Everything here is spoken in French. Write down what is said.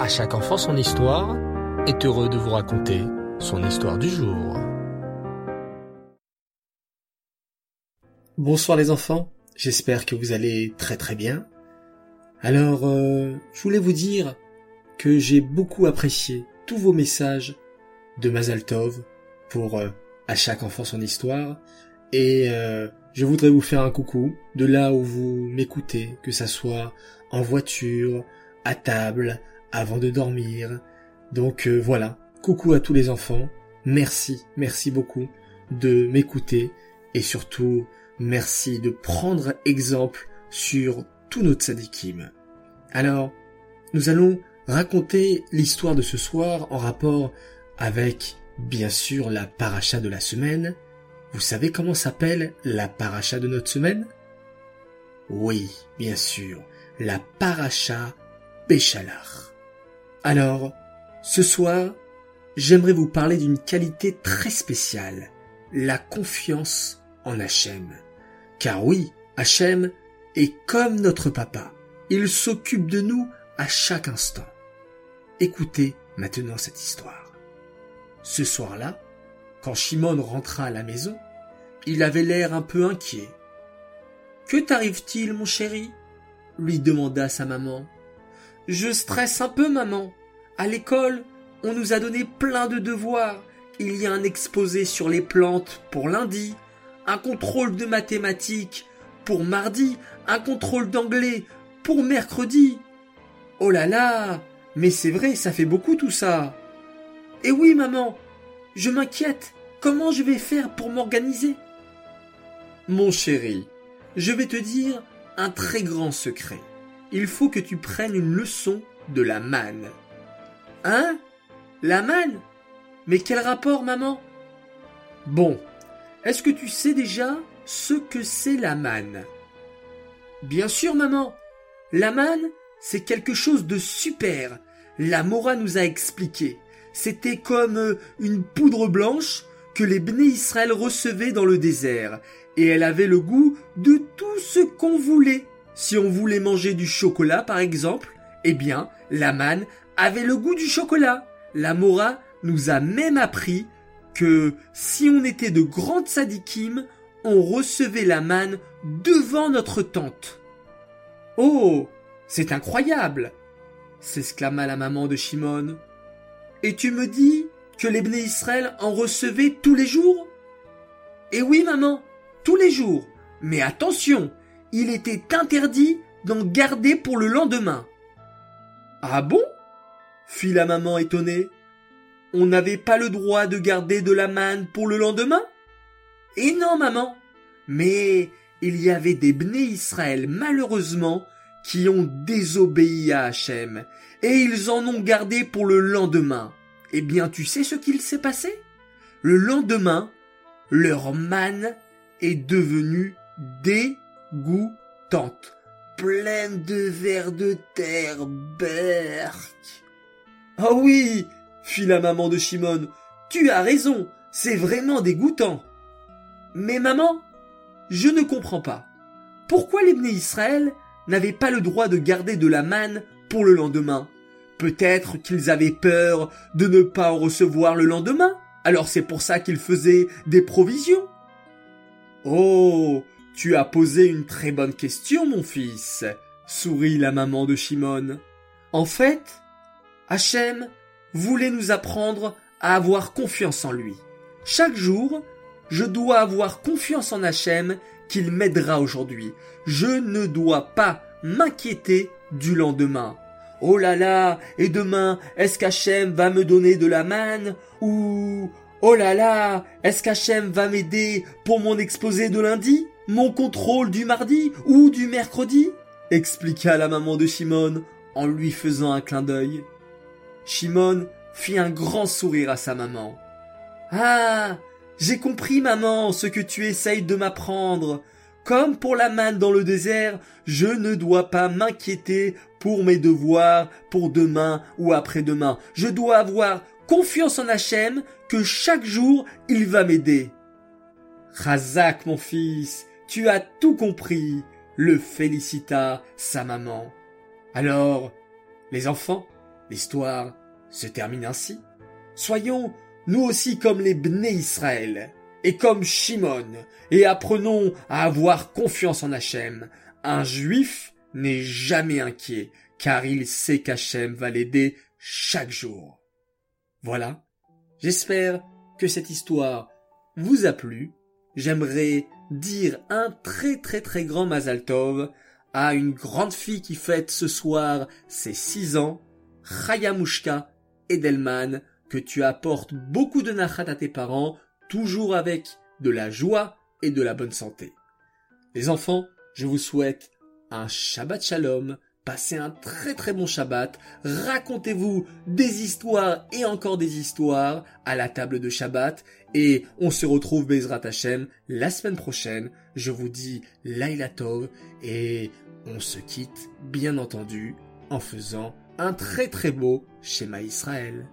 À chaque enfant son histoire est heureux de vous raconter son histoire du jour. Bonsoir les enfants, j'espère que vous allez très très bien. Alors, euh, je voulais vous dire que j'ai beaucoup apprécié tous vos messages de Mazaltov pour euh, À chaque enfant son histoire et euh, je voudrais vous faire un coucou de là où vous m'écoutez, que ça soit en voiture, à table, avant de dormir. Donc euh, voilà, coucou à tous les enfants. Merci, merci beaucoup de m'écouter et surtout merci de prendre exemple sur tous nos tzadikim. Alors, nous allons raconter l'histoire de ce soir en rapport avec, bien sûr, la paracha de la semaine. Vous savez comment s'appelle la paracha de notre semaine? Oui, bien sûr, la paracha Béchalach. Alors, ce soir, j'aimerais vous parler d'une qualité très spéciale, la confiance en Hachem. Car oui, Hachem est comme notre papa. Il s'occupe de nous à chaque instant. Écoutez maintenant cette histoire. Ce soir-là, quand Shimon rentra à la maison, il avait l'air un peu inquiet. Que t'arrive-t-il, mon chéri? lui demanda sa maman. Je stresse un peu, maman. À l'école, on nous a donné plein de devoirs. Il y a un exposé sur les plantes pour lundi, un contrôle de mathématiques pour mardi, un contrôle d'anglais pour mercredi. Oh là là, mais c'est vrai, ça fait beaucoup tout ça. Eh oui, maman, je m'inquiète. Comment je vais faire pour m'organiser? Mon chéri, je vais te dire un très grand secret il faut que tu prennes une leçon de la manne. Hein? La manne? Mais quel rapport, maman? Bon, est-ce que tu sais déjà ce que c'est la manne? Bien sûr, maman. La manne, c'est quelque chose de super. La Mora nous a expliqué. C'était comme euh, une poudre blanche que les Bné Israël recevaient dans le désert, et elle avait le goût de tout ce qu'on voulait. Si on voulait manger du chocolat, par exemple, eh bien, la manne avait le goût du chocolat. La Mora nous a même appris que si on était de grandes sadikim, on recevait la manne devant notre tente. Oh, c'est incroyable s'exclama la maman de Shimon. Et tu me dis que les Israël en recevaient tous les jours? Eh oui, maman, tous les jours. Mais attention, il était interdit d'en garder pour le lendemain. Ah bon? fit la maman étonnée. On n'avait pas le droit de garder de la manne pour le lendemain? Eh non, maman. Mais il y avait des bnés Israël, malheureusement, qui ont désobéi à Hachem, et ils en ont gardé pour le lendemain. Eh bien, tu sais ce qu'il s'est passé? Le lendemain, leur manne est devenue des goûtante, pleine de vers de terre, berk. Ah oui, fit la maman de Shimon, tu as raison, c'est vraiment dégoûtant. Mais maman, je ne comprends pas. Pourquoi les Israël n'avaient pas le droit de garder de la manne pour le lendemain? Peut-être qu'ils avaient peur de ne pas en recevoir le lendemain, alors c'est pour ça qu'ils faisaient des provisions. Oh, tu as posé une très bonne question, mon fils, sourit la maman de Shimon. En fait, Hachem voulait nous apprendre à avoir confiance en lui. Chaque jour, je dois avoir confiance en Hachem qu'il m'aidera aujourd'hui. Je ne dois pas m'inquiéter du lendemain. Oh là là, et demain, est-ce qu'Hachem va me donner de la manne Ou oh là là, est-ce qu'Hachem va m'aider pour mon exposé de lundi? Mon contrôle du mardi ou du mercredi expliqua la maman de Shimon en lui faisant un clin d'œil. Shimon fit un grand sourire à sa maman. Ah, j'ai compris, maman, ce que tu essayes de m'apprendre. Comme pour la manne dans le désert, je ne dois pas m'inquiéter pour mes devoirs pour demain ou après-demain. Je dois avoir confiance en Hachem que chaque jour il va m'aider. Razak, mon fils, tu as tout compris, le félicita sa maman. Alors, les enfants, L'histoire se termine ainsi. Soyons nous aussi comme les Bné Israël, et comme Shimon, et apprenons à avoir confiance en Hachem. Un juif n'est jamais inquiet, car il sait qu'Hachem va l'aider chaque jour. Voilà. J'espère que cette histoire vous a plu. J'aimerais dire un très très très grand Mazal Tov à une grande fille qui fête ce soir ses six ans, Chayamushka Edelman, que tu apportes beaucoup de nachat à tes parents, toujours avec de la joie et de la bonne santé. Les enfants, je vous souhaite un Shabbat Shalom, passez un très très bon Shabbat, racontez-vous des histoires et encore des histoires à la table de Shabbat, et on se retrouve Bezrat Hashem la semaine prochaine. Je vous dis Laila Tov, et on se quitte bien entendu en faisant un très très beau schéma Israël.